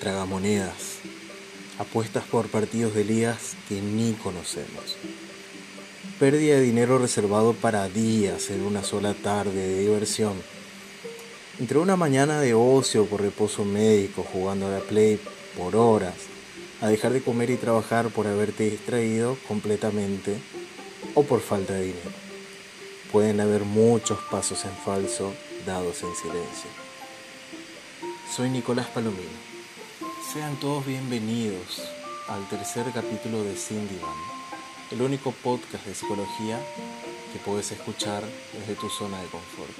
tragamonedas, apuestas por partidos de ligas que ni conocemos, pérdida de dinero reservado para días en una sola tarde de diversión, entre una mañana de ocio por reposo médico jugando a la play por horas, a dejar de comer y trabajar por haberte distraído completamente o por falta de dinero. Pueden haber muchos pasos en falso dados en silencio. Soy Nicolás Palomino. Sean todos bienvenidos al tercer capítulo de Cindy Band, el único podcast de psicología que puedes escuchar desde tu zona de confort.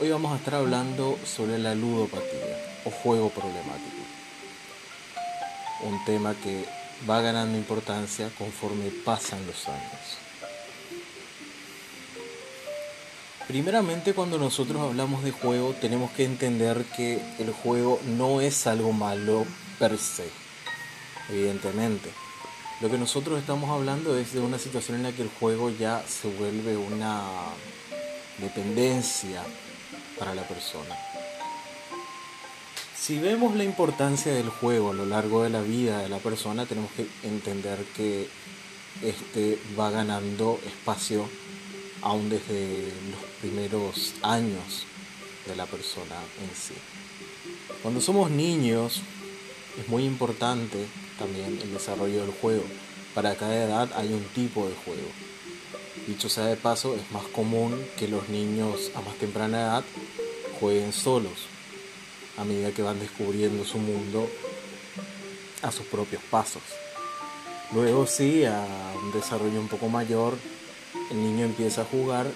Hoy vamos a estar hablando sobre la ludopatía o juego problemático. Un tema que va ganando importancia conforme pasan los años. Primeramente cuando nosotros hablamos de juego tenemos que entender que el juego no es algo malo per se, evidentemente. Lo que nosotros estamos hablando es de una situación en la que el juego ya se vuelve una dependencia, para la persona. Si vemos la importancia del juego a lo largo de la vida de la persona, tenemos que entender que este va ganando espacio aún desde los primeros años de la persona en sí. Cuando somos niños es muy importante también el desarrollo del juego. Para cada edad hay un tipo de juego. Dicho sea de paso, es más común que los niños a más temprana edad jueguen solos, a medida que van descubriendo su mundo a sus propios pasos. Luego sí, a un desarrollo un poco mayor, el niño empieza a jugar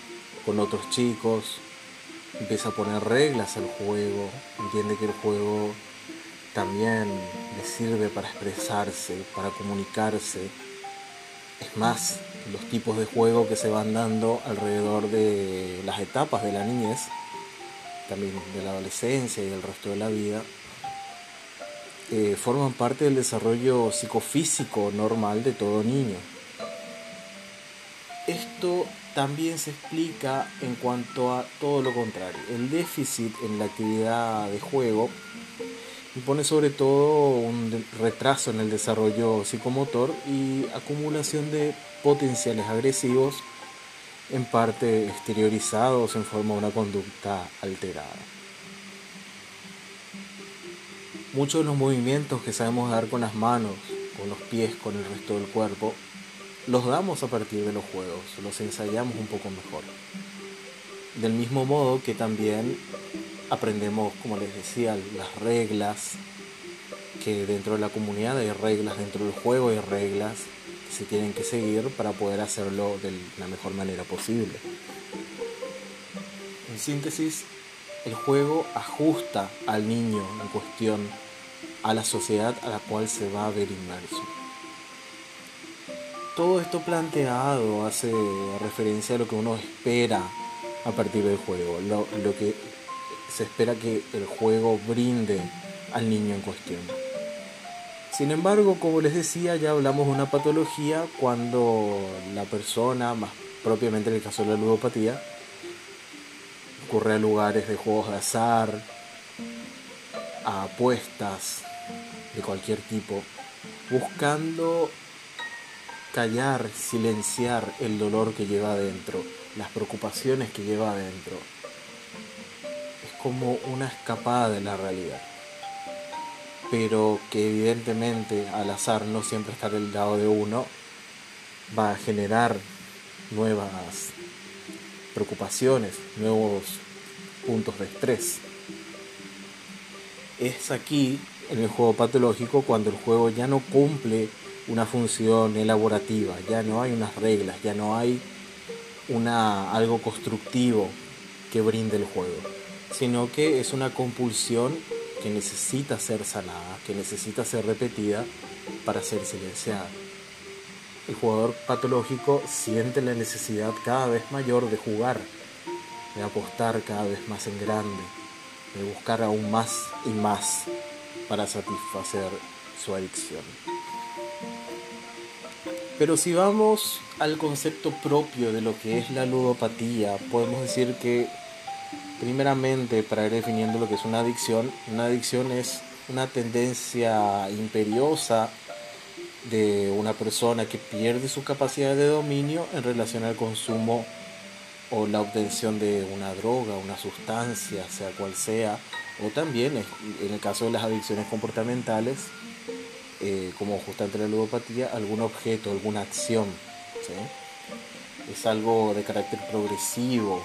con otros chicos, empieza a poner reglas al juego, entiende que el juego también le sirve para expresarse, para comunicarse. Es más, los tipos de juego que se van dando alrededor de las etapas de la niñez, también de la adolescencia y del resto de la vida, eh, forman parte del desarrollo psicofísico normal de todo niño. Esto también se explica en cuanto a todo lo contrario. El déficit en la actividad de juego impone sobre todo un retraso en el desarrollo psicomotor y acumulación de potenciales agresivos, en parte exteriorizados en forma de una conducta alterada. Muchos de los movimientos que sabemos dar con las manos, con los pies, con el resto del cuerpo, los damos a partir de los juegos, los ensayamos un poco mejor. Del mismo modo que también aprendemos, como les decía, las reglas, que dentro de la comunidad hay reglas, dentro del juego hay reglas que se tienen que seguir para poder hacerlo de la mejor manera posible. En síntesis, el juego ajusta al niño en cuestión a la sociedad a la cual se va a ver inmerso. Todo esto planteado hace referencia a lo que uno espera a partir del juego, lo, que se espera que el juego brinde al niño en cuestión. Sin embargo, como les decía, ya hablamos de una patología cuando la persona, más propiamente en el caso de la ludopatía, ocurre a lugares de juegos de azar, a apuestas de cualquier tipo, buscando callar, silenciar el dolor que lleva adentro, las preocupaciones que lleva adentro, como una escapada de la realidad. Pero que evidentemente al azar no siempre estar del lado de uno va a generar nuevas preocupaciones, nuevos puntos de estrés. Es aquí en el juego patológico cuando el juego ya no cumple una función elaborativa, ya no hay unas reglas, ya no hay una, algo constructivo que brinde el juego sino que es una compulsión que necesita ser sanada, que necesita ser repetida para ser silenciada. El jugador patológico siente la necesidad cada vez mayor de jugar, de apostar cada vez más en grande, de buscar aún más y más para satisfacer su adicción. Pero si vamos al concepto propio de lo que es la ludopatía, podemos decir que Primeramente, para ir definiendo lo que es una adicción, una adicción es una tendencia imperiosa de una persona que pierde su capacidad de dominio en relación al consumo o la obtención de una droga, una sustancia, sea cual sea, o también en el caso de las adicciones comportamentales, eh, como justamente la ludopatía, algún objeto, alguna acción. Es algo de carácter progresivo,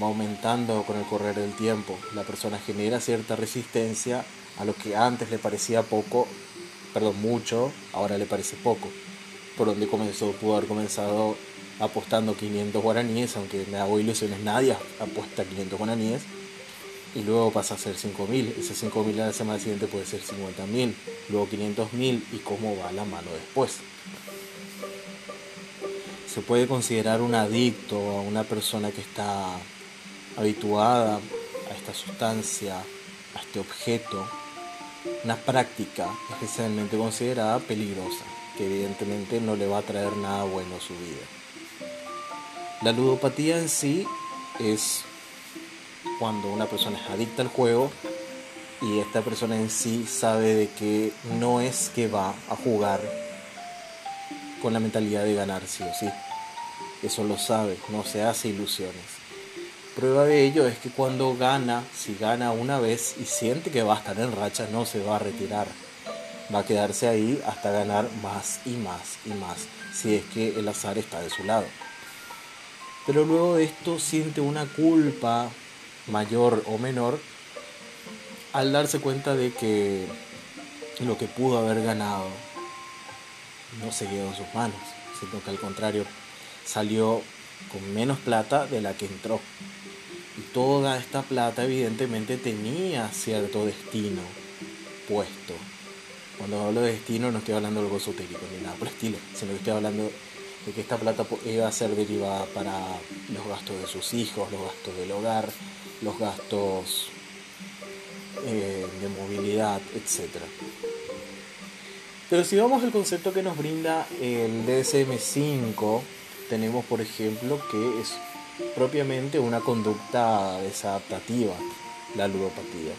va aumentando con el correr del tiempo. La persona genera cierta resistencia a lo que antes le parecía poco, perdón, mucho, ahora le parece poco. Por donde comenzó, pudo haber comenzado apostando 500 guaraníes, aunque me hago ilusiones, nadie apuesta 500 guaraníes, y luego pasa a ser 5.000, ese 5.000 a la semana siguiente puede ser 50.000, luego 500.000 y cómo va la mano después. Se puede considerar un adicto a una persona que está habituada a esta sustancia, a este objeto, una práctica especialmente considerada peligrosa, que evidentemente no le va a traer nada bueno a su vida. La ludopatía en sí es cuando una persona es adicta al juego y esta persona en sí sabe de que no es que va a jugar con la mentalidad de ganar sí o sí. Eso lo sabe, no se hace ilusiones. Prueba de ello es que cuando gana, si gana una vez y siente que va a estar en racha, no se va a retirar. Va a quedarse ahí hasta ganar más y más y más, si es que el azar está de su lado pero luego de esto siente una culpa mayor o menor al darse cuenta de que lo que pudo haber ganado no se quedó en sus manos, sino que al contrario salió con menos plata de la que entró. Y toda esta plata evidentemente tenía cierto destino puesto. Cuando hablo de destino no estoy hablando de algo esotérico ni nada por el estilo, sino que estoy hablando de que esta plata iba a ser derivada para los gastos de sus hijos, los gastos del hogar, los gastos eh, de movilidad, etc. Pero si vamos al concepto que nos brinda el DSM5, tenemos por ejemplo que es propiamente una conducta desadaptativa, la ludopatía,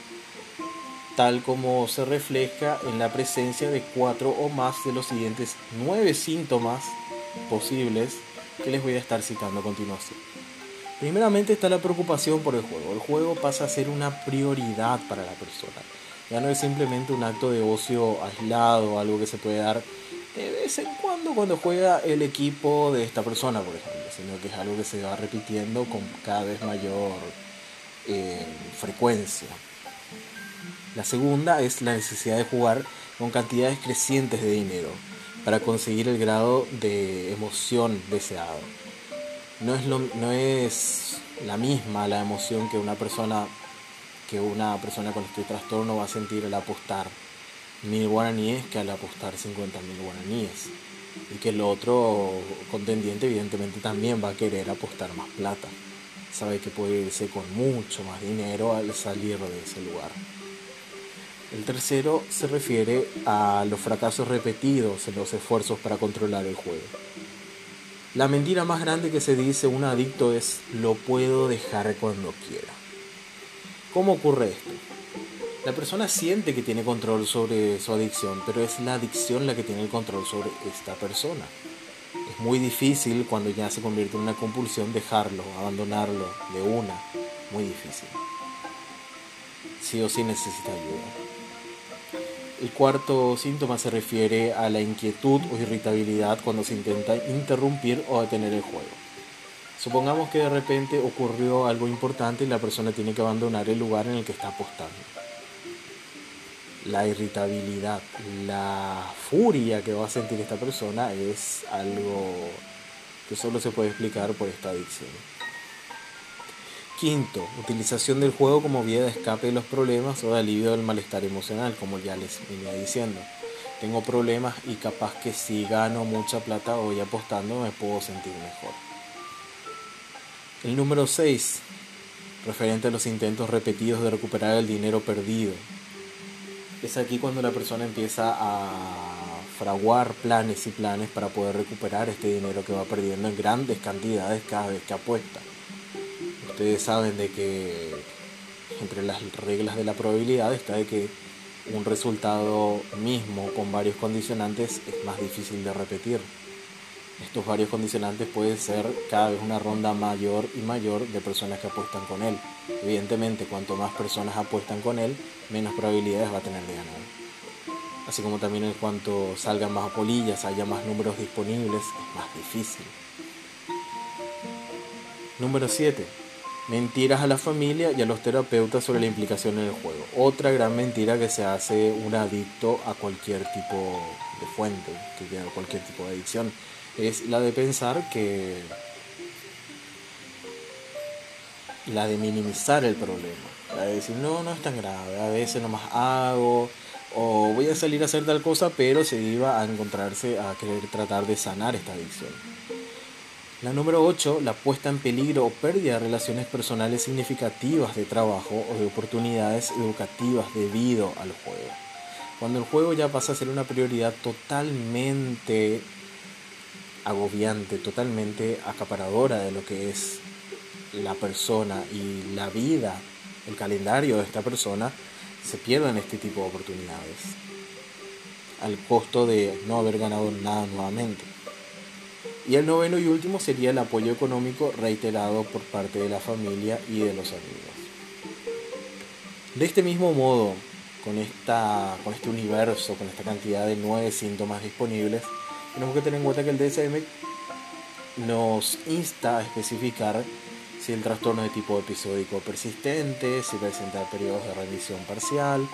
tal como se refleja en la presencia de cuatro o más de los siguientes nueve síntomas posibles que les voy a estar citando a continuación. Primeramente está la preocupación por el juego. El juego pasa a ser una prioridad para la persona. Ya no es simplemente un acto de ocio aislado, algo que se puede dar de vez en cuando cuando juega el equipo de esta persona, por ejemplo, sino que es algo que se va repitiendo con cada vez mayor eh, frecuencia. La segunda es la necesidad de jugar con cantidades crecientes de dinero para conseguir el grado de emoción deseado. No es, no es la misma la emoción que una persona que una persona con este trastorno va a sentir al apostar mil guaraníes que al apostar 50 mil guaraníes. Y que el otro contendiente evidentemente también va a querer apostar más plata. Sabe que puede irse con mucho más dinero al salir de ese lugar. El tercero se refiere a los fracasos repetidos en los esfuerzos para controlar el juego. La mentira más grande que se dice un adicto es lo puedo dejar cuando quiera. ¿Cómo ocurre esto? La persona siente que tiene control sobre su adicción, pero es la adicción la que tiene el control sobre esta persona. Es muy difícil cuando ya se convierte en una compulsión dejarlo, abandonarlo de una. Muy difícil. Sí o sí necesita ayuda. El cuarto síntoma se refiere a la inquietud o irritabilidad cuando se intenta interrumpir o detener el juego. Supongamos que de repente ocurrió algo importante y la persona tiene que abandonar el lugar en el que está apostando. La irritabilidad, la furia que va a sentir esta persona es algo que solo se puede explicar por esta adicción. Quinto, utilización del juego como vía de escape de los problemas o de alivio del malestar emocional, como ya les venía diciendo. Tengo problemas y capaz que si gano mucha plata o voy apostando me puedo sentir mejor. El número 6, referente a los intentos repetidos de recuperar el dinero perdido. Es aquí cuando la persona empieza a fraguar planes y planes para poder recuperar este dinero que va perdiendo en grandes cantidades cada vez que apuesta ustedes saben de que entre las reglas de la probabilidad está de que un resultado mismo con varios condicionantes es más difícil de repetir. Estos varios condicionantes pueden ser cada vez una ronda mayor y mayor de personas que apuestan con él. Evidentemente, cuanto más personas apuestan con él, menos probabilidades va a tener de ganar. Así como también en cuanto salgan más polillas, haya más números disponibles, es más difícil. Número 7 Mentiras a la familia y a los terapeutas sobre la implicación en el juego. Otra gran mentira que se hace un adicto a cualquier tipo de fuente, que cualquier tipo de adicción, es la de pensar que la de minimizar el problema, la de decir, no, no es tan grave, a veces nomás hago, o voy a salir a hacer tal cosa, pero se iba a encontrarse a querer tratar de sanar esta adicción. La número 8, la puesta en peligro o pérdida de relaciones personales significativas de trabajo o de oportunidades educativas debido al juego. Cuando el juego ya pasa a ser una prioridad totalmente agobiante, totalmente acaparadora de lo que es la persona y la vida, el calendario de esta persona, se pierden este tipo de oportunidades al costo de no haber ganado nada nuevamente. Y el noveno y último sería el apoyo económico reiterado por parte de la familia y de los amigos. De este mismo modo, con, esta, con este universo, con esta cantidad de nueve síntomas disponibles, tenemos que tener en cuenta que el DSM nos insta a especificar si el trastorno es de tipo episódico persistente, si presenta periodos de remisión parcial,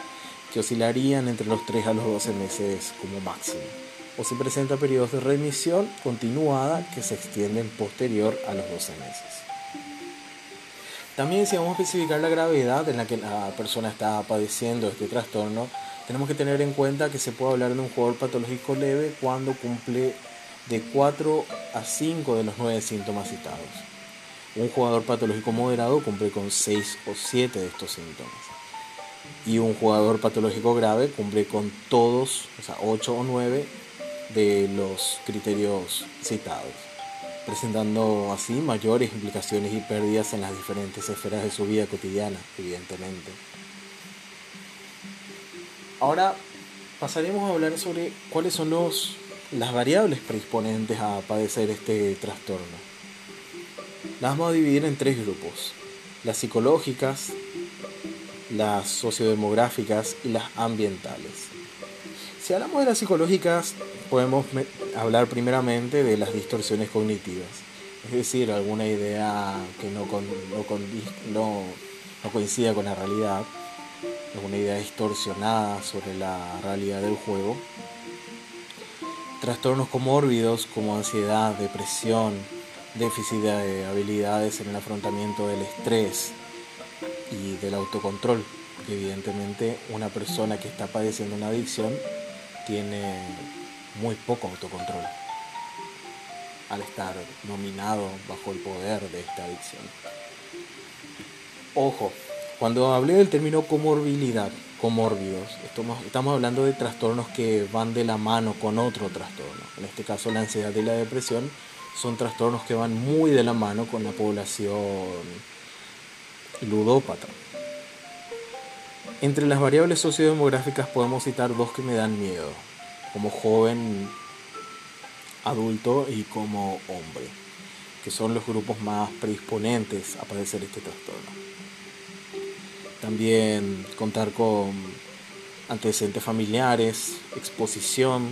que oscilarían entre los 3 a los 12 meses como máximo o se presenta periodos de remisión continuada que se extienden posterior a los 12 meses. También si vamos a especificar la gravedad en la que la persona está padeciendo este trastorno, tenemos que tener en cuenta que se puede hablar de un jugador patológico leve cuando cumple de 4 a 5 de los 9 síntomas citados. Un jugador patológico moderado cumple con 6 o 7 de estos síntomas. Y un jugador patológico grave cumple con todos, o sea, 8 o 9 de los criterios citados, presentando así mayores implicaciones y pérdidas en las diferentes esferas de su vida cotidiana, evidentemente. Ahora pasaremos a hablar sobre cuáles son los, las variables predisponentes a padecer este trastorno. Las vamos a dividir en tres grupos, las psicológicas, las sociodemográficas y las ambientales. Si hablamos de las psicológicas, podemos hablar primeramente de las distorsiones cognitivas, es decir, alguna idea que no, no, no coincida con la realidad, alguna idea distorsionada sobre la realidad del juego. Trastornos comórbidos como ansiedad, depresión, déficit de habilidades en el afrontamiento del estrés y del autocontrol, evidentemente una persona que está padeciendo una adicción tiene muy poco autocontrol al estar nominado bajo el poder de esta adicción. Ojo, cuando hablé del término comorbilidad, comórbidos, estamos hablando de trastornos que van de la mano con otro trastorno. En este caso la ansiedad y la depresión son trastornos que van muy de la mano con la población ludópata. Entre las variables sociodemográficas podemos citar dos que me dan miedo, como joven adulto y como hombre, que son los grupos más predisponentes a padecer este trastorno. También contar con antecedentes familiares, exposición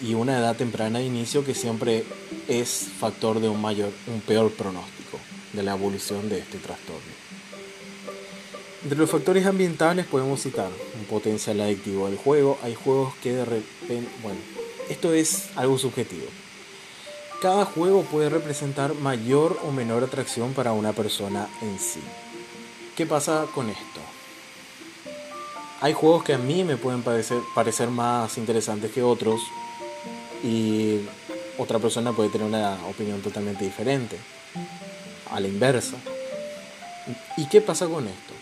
y una edad temprana de inicio que siempre es factor de un mayor, un peor pronóstico de la evolución de este trastorno. Entre los factores ambientales podemos citar un potencial adictivo del juego. Hay juegos que de repente, bueno, esto es algo subjetivo. Cada juego puede representar mayor o menor atracción para una persona en sí. ¿Qué pasa con esto? Hay juegos que a mí me pueden parecer, parecer más interesantes que otros y otra persona puede tener una opinión totalmente diferente. A la inversa. ¿Y qué pasa con esto?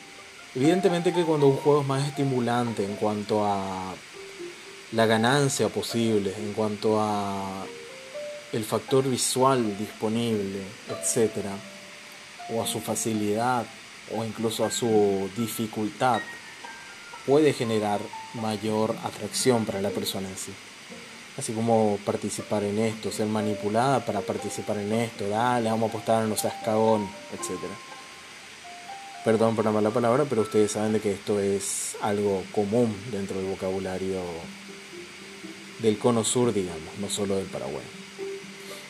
Evidentemente que cuando un juego es más estimulante en cuanto a la ganancia posible, en cuanto a el factor visual disponible, etc., o a su facilidad, o incluso a su dificultad, puede generar mayor atracción para la persona en sí. Así como participar en esto, ser manipulada para participar en esto, dale, vamos a apostar, no seas cagón, etc. Perdón por la mala palabra, pero ustedes saben de que esto es algo común dentro del vocabulario del cono sur, digamos, no solo del Paraguay.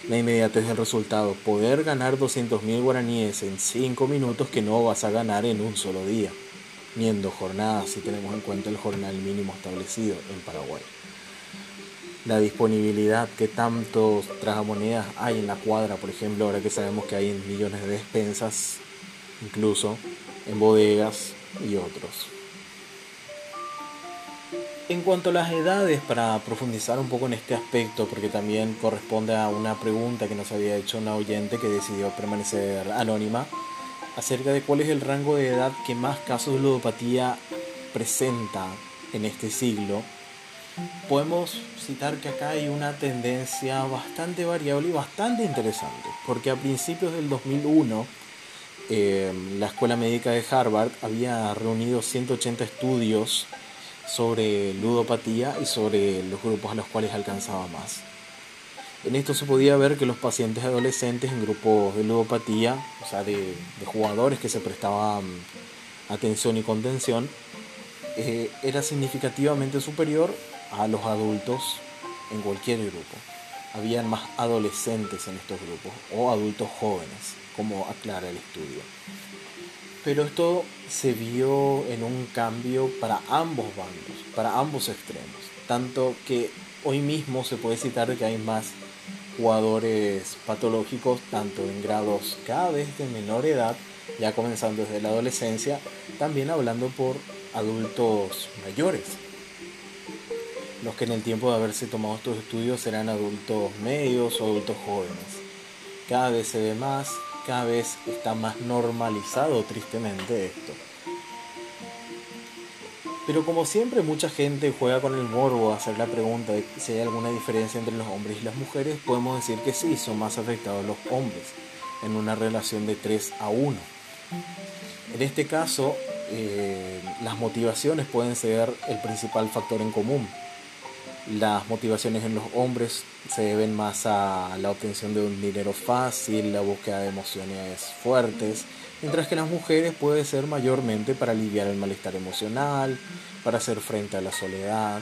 La inmediatez del resultado, poder ganar 200.000 guaraníes en 5 minutos que no vas a ganar en un solo día, ni en dos jornadas si tenemos en cuenta el jornal mínimo establecido en Paraguay la disponibilidad que tantos tragamonedas hay en la cuadra, por ejemplo, ahora que sabemos que hay millones de despensas, incluso en bodegas y otros. En cuanto a las edades, para profundizar un poco en este aspecto, porque también corresponde a una pregunta que nos había hecho una oyente que decidió permanecer anónima, acerca de cuál es el rango de edad que más casos de ludopatía presenta en este siglo podemos citar que acá hay una tendencia bastante variable y bastante interesante, porque a principios del 2001 eh, la Escuela Médica de Harvard había reunido 180 estudios sobre ludopatía y sobre los grupos a los cuales alcanzaba más. En esto se podía ver que los pacientes adolescentes en grupos de ludopatía, o sea, de, jugadores que se prestaban atención y contención, eh, era significativamente superior a los adultos en cualquier grupo. Habían más adolescentes en estos grupos o adultos jóvenes, como aclara el estudio. Pero esto se vio en un cambio para ambos bandos, para ambos extremos. Tanto que hoy mismo se puede citar que hay más jugadores patológicos, tanto en grados cada vez de menor edad, ya comenzando desde la adolescencia, también hablando por adultos mayores, los que en el tiempo de haberse tomado estos estudios serán adultos medios o adultos jóvenes. Cada vez se ve más, cada vez está más normalizado tristemente esto. Pero como siempre mucha gente juega con el morbo a hacer la pregunta de si hay alguna diferencia entre los hombres y las mujeres, podemos decir que sí, son más afectados los hombres en una relación de 3 a 1. En este caso, eh, las motivaciones pueden ser el principal factor en común. Las motivaciones en los hombres se deben más a la obtención de un dinero fácil, la búsqueda de emociones fuertes, mientras que las mujeres puede ser mayormente para aliviar el malestar emocional, para hacer frente a la soledad,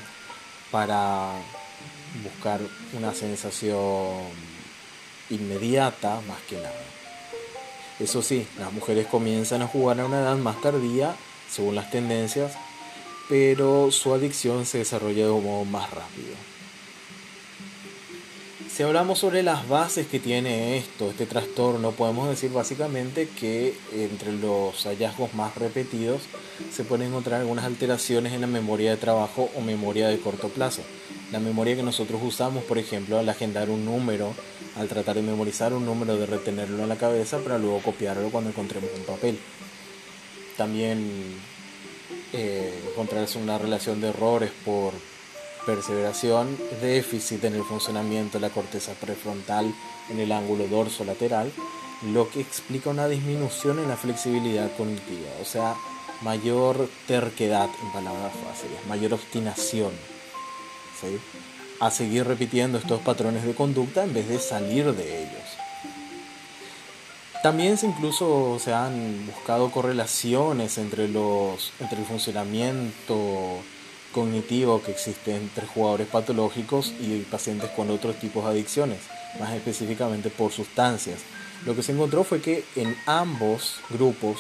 para buscar una sensación inmediata más que nada. Eso sí, las mujeres comienzan a jugar a una edad más tardía, según las tendencias, pero su adicción se desarrolla de un modo más rápido. Si hablamos sobre las bases que tiene esto, este trastorno, podemos decir básicamente que entre los hallazgos más repetidos se pueden encontrar algunas alteraciones en la memoria de trabajo o memoria de corto plazo. La memoria que nosotros usamos, por ejemplo, al agendar un número, al tratar de memorizar un número, de retenerlo en la cabeza para luego copiarlo cuando encontremos un papel. También eh, encontrarse una relación de errores por perseveración, déficit en el funcionamiento de la corteza prefrontal en el ángulo dorso lateral, lo que explica una disminución en la flexibilidad cognitiva, o sea, mayor terquedad en palabras fáciles, mayor obstinación a seguir repitiendo estos patrones de conducta en vez de salir de ellos. También se incluso se han buscado correlaciones entre, los, entre el funcionamiento cognitivo que existe entre jugadores patológicos y pacientes con otros tipos de adicciones, más específicamente por sustancias. Lo que se encontró fue que en ambos grupos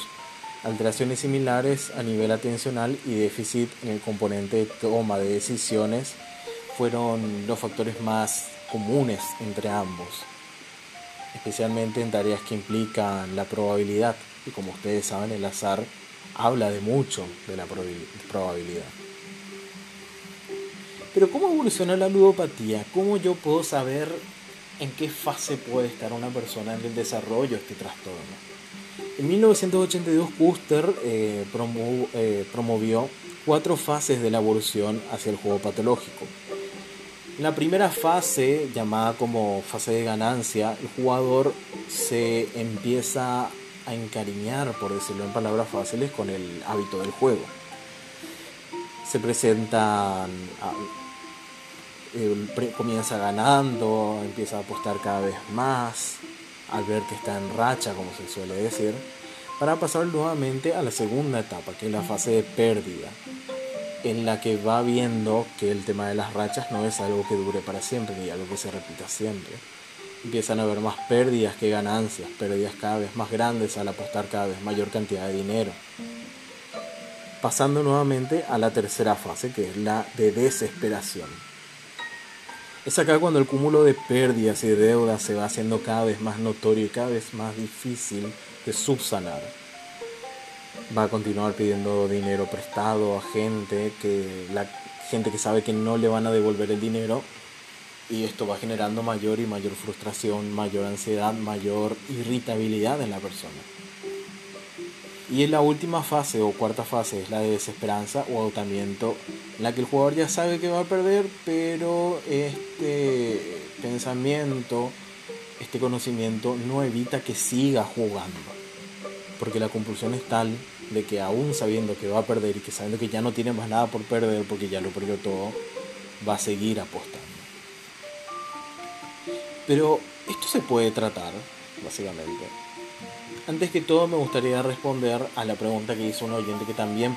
alteraciones similares a nivel atencional y déficit en el componente de toma de decisiones fueron los factores más comunes entre ambos especialmente en tareas que implican la probabilidad. Y como ustedes saben, el azar habla de mucho de la probabilidad. Pero ¿cómo evoluciona la ludopatía? ¿Cómo yo puedo saber en qué fase puede estar una persona en el desarrollo de este trastorno? En 1982 Custer eh, eh, promovió cuatro fases de la evolución hacia el juego patológico en la primera fase, llamada como fase de ganancia, el jugador se empieza a encariñar, por decirlo en palabras fáciles, con el hábito del juego. se presentan, comienza ganando, empieza a apostar cada vez más, al ver que está en racha, como se suele decir, para pasar nuevamente a la segunda etapa, que es la fase de pérdida, en la que va viendo que el tema de las rachas no es algo que dure para siempre, ni algo que se repita siempre. Empiezan a haber más pérdidas que ganancias, pérdidas cada vez más grandes al apostar cada vez mayor cantidad de dinero. Pasando nuevamente a la tercera fase, que es la de desesperación. Es acá cuando el cúmulo de pérdidas y deudas se va haciendo cada vez más notorio y cada vez más difícil de subsanar. Va a continuar pidiendo dinero prestado a gente que la gente que sabe que no le van a devolver el dinero y esto va generando mayor y mayor frustración, mayor ansiedad, mayor irritabilidad en la persona. Y en la última fase o cuarta fase es la de desesperanza o agotamiento, en la que el jugador ya sabe que va a perder, pero este pensamiento, este conocimiento no evita que siga jugando. Porque la compulsión es tal de que aún sabiendo que va a perder y que sabiendo que ya no tiene más nada por perder porque ya lo perdió todo, va a seguir apostando. Pero esto se puede tratar, básicamente, antes que todo me gustaría responder a la pregunta que hizo un oyente que también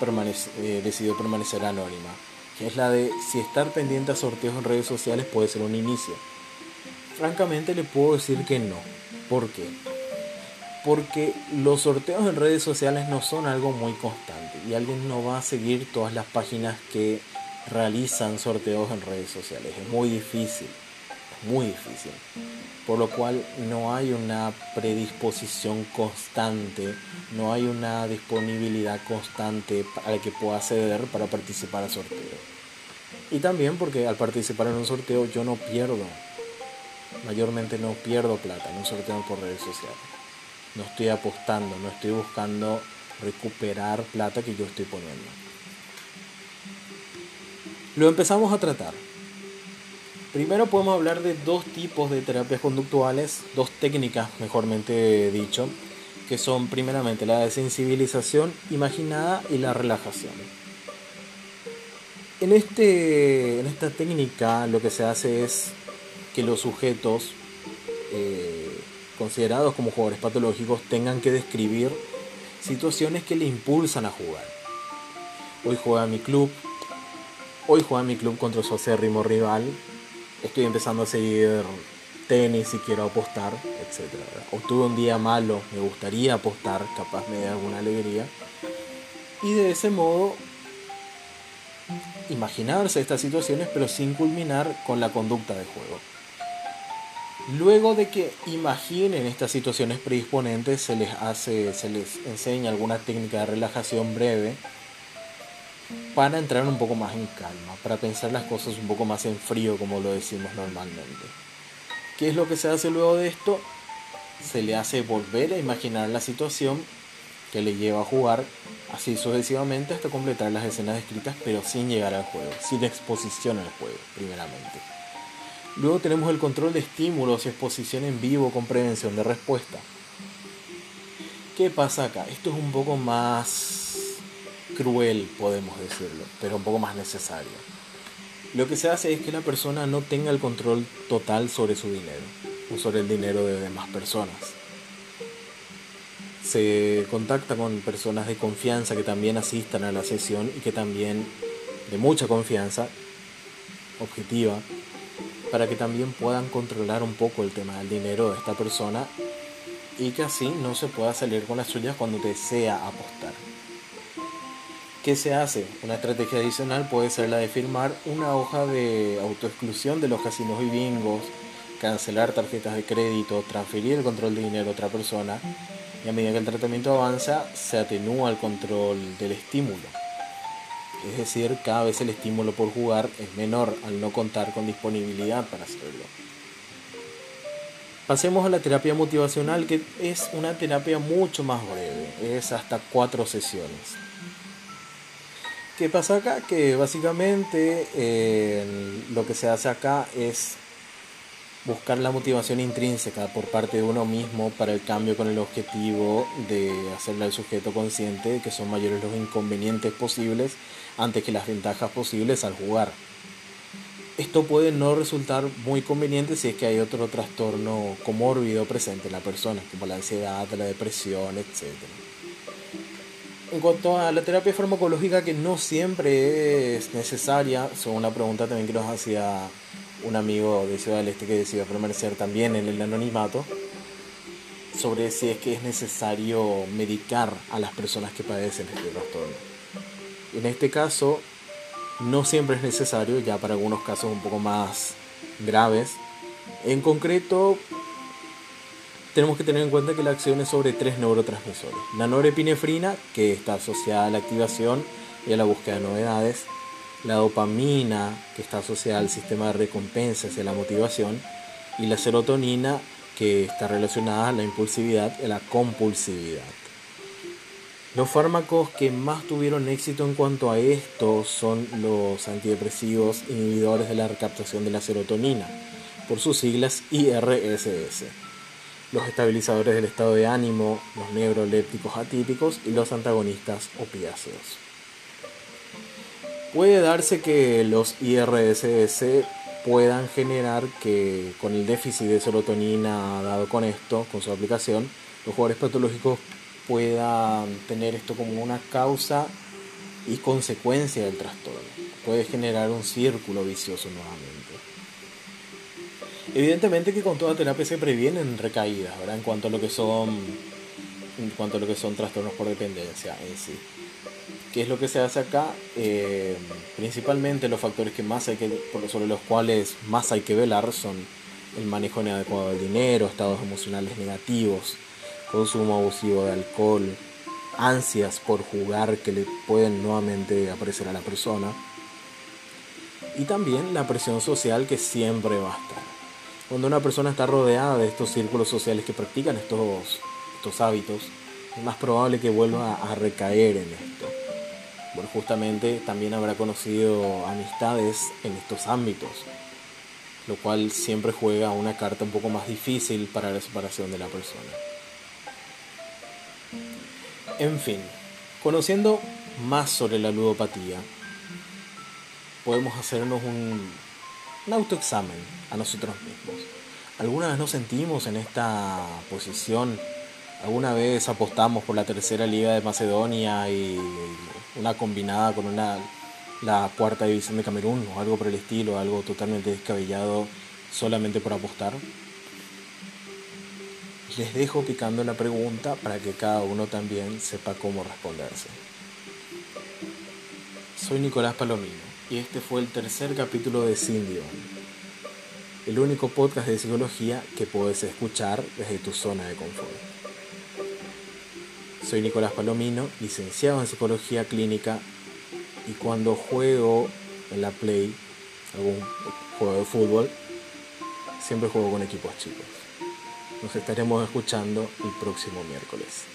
eh, decidió permanecer anónima, que es la de si estar pendiente a sorteos en redes sociales puede ser un inicio. Francamente le puedo decir que no. ¿Por qué? Porque los sorteos en redes sociales no son algo muy constante y alguien no va a seguir todas las páginas que realizan sorteos en redes sociales. Es muy difícil muy difícil. Por lo cual no hay una predisposición constante, no hay una disponibilidad constante a la que pueda acceder para participar al sorteo. Y también porque al participar en un sorteo yo no pierdo, mayormente no pierdo plata en un sorteo por redes sociales. No estoy apostando, no estoy buscando recuperar plata que yo estoy poniendo. Lo empezamos a tratar. Primero podemos hablar de dos tipos de terapias conductuales, dos técnicas mejormente dicho, que son primeramente la desensibilización imaginada y la relajación. En, este, en esta técnica lo que se hace es que los sujetos eh, considerados como jugadores patológicos tengan que describir situaciones que le impulsan a jugar. Hoy juega mi club, hoy juega mi club contra su acérrimo rival, estoy empezando a seguir tenis y quiero apostar, etc. O tuve un día malo, me gustaría apostar, capaz me dé alguna alegría. Y de ese modo, imaginarse estas situaciones, pero sin culminar con la conducta de juego. Luego de que imaginen estas situaciones predisponentes, se les hace, se les enseña alguna técnica de relajación breve para entrar un poco más en calma, para pensar las cosas un poco más en frío, como lo decimos normalmente. ¿Qué es lo que se hace luego de esto? Se le hace volver a imaginar la situación que le lleva a jugar así sucesivamente hasta completar las escenas descritas, pero sin llegar al juego, sin exposición al juego, primeramente. Luego tenemos el control de estímulos y exposición en vivo con prevención de respuesta. ¿Qué pasa acá? Esto es un poco más cruel, podemos decirlo, pero un poco más necesario. Lo que se hace es que la persona no tenga el control total sobre su dinero o sobre el dinero de demás personas. Se contacta con personas de confianza que también asistan a la sesión y que también de mucha confianza, objetiva, para que también puedan controlar un poco el tema del dinero de esta persona y que así no se pueda salir con las suyas cuando desea apostar. ¿Qué se hace? Una estrategia adicional puede ser la de firmar una hoja de autoexclusión de los casinos y bingos, cancelar tarjetas de crédito, transferir el control de dinero a otra persona y a medida que el tratamiento avanza se atenúa el control del estímulo. Es decir, cada vez el estímulo por jugar es menor al no contar con disponibilidad para hacerlo. Pasemos a la terapia motivacional que es una terapia mucho más breve, es hasta cuatro sesiones. ¿Qué pasa acá? Que básicamente eh, lo que se hace acá es buscar la motivación intrínseca por parte de uno mismo para el cambio con el objetivo de hacerle al sujeto consciente de que son mayores los inconvenientes posibles antes que las ventajas posibles al jugar. Esto puede no resultar muy conveniente si es que hay otro trastorno comórbido presente en la persona, como la ansiedad, la depresión, etc. En cuanto a la terapia farmacológica, que no siempre es necesaria, según una pregunta también que nos hacía un amigo de Ciudad del Este que decidió permanecer también en el anonimato, sobre si es que es necesario medicar a las personas que padecen este trastorno. En este caso, no siempre es necesario, ya para algunos casos un poco más graves. En concreto, tenemos que tener en cuenta que la acción es sobre tres neurotransmisores. La norepinefrina, que está asociada a la activación y a la búsqueda de novedades. La dopamina, que está asociada al sistema de recompensas y a la motivación. Y la serotonina, que está relacionada a la impulsividad y a la compulsividad. Los fármacos que más tuvieron éxito en cuanto a esto son los antidepresivos inhibidores de la recaptación de la serotonina, por sus siglas IRSS, los estabilizadores del estado de ánimo, los neurolépticos atípicos y los antagonistas opiáceos. Puede darse que los IRSS puedan generar que con el déficit de serotonina dado con esto, con su aplicación, los jugadores patológicos pueda tener esto como una causa y consecuencia del trastorno. Puede generar un círculo vicioso nuevamente. Evidentemente que con toda terapia se previenen recaídas, ¿verdad? En cuanto a lo que son en cuanto a lo que son trastornos por dependencia en sí. ¿Qué es lo que se hace acá? Eh, principalmente los factores que más hay que, sobre los cuales más hay que velar son el manejo inadecuado del dinero, estados emocionales negativos, consumo abusivo de alcohol, ansias por jugar que le pueden nuevamente aparecer a la persona y también la presión social que siempre va a estar. Cuando una persona está rodeada de estos círculos sociales que practican estos, estos hábitos, es más probable que vuelva a recaer en esto. Bueno, justamente también habrá conocido amistades en estos ámbitos, lo cual siempre juega una carta un poco más difícil para la separación de la persona. En fin, conociendo más sobre la ludopatía, podemos hacernos un, un autoexamen a nosotros mismos. ¿Alguna vez nos sentimos en esta posición? ¿Alguna vez apostamos por la tercera liga de Macedonia y una combinada con una, la cuarta división de Camerún o algo por el estilo, algo totalmente descabellado solamente por apostar? les dejo picando la pregunta para que cada uno también sepa cómo responderse. Soy Nicolás Palomino y este fue el tercer capítulo de Cindy el único podcast de psicología que puedes escuchar desde tu zona de confort. Soy Nicolás Palomino, licenciado en psicología clínica y cuando juego en la Play, algún juego de fútbol, siempre juego con equipos chicos. Nos estaremos escuchando el próximo miércoles.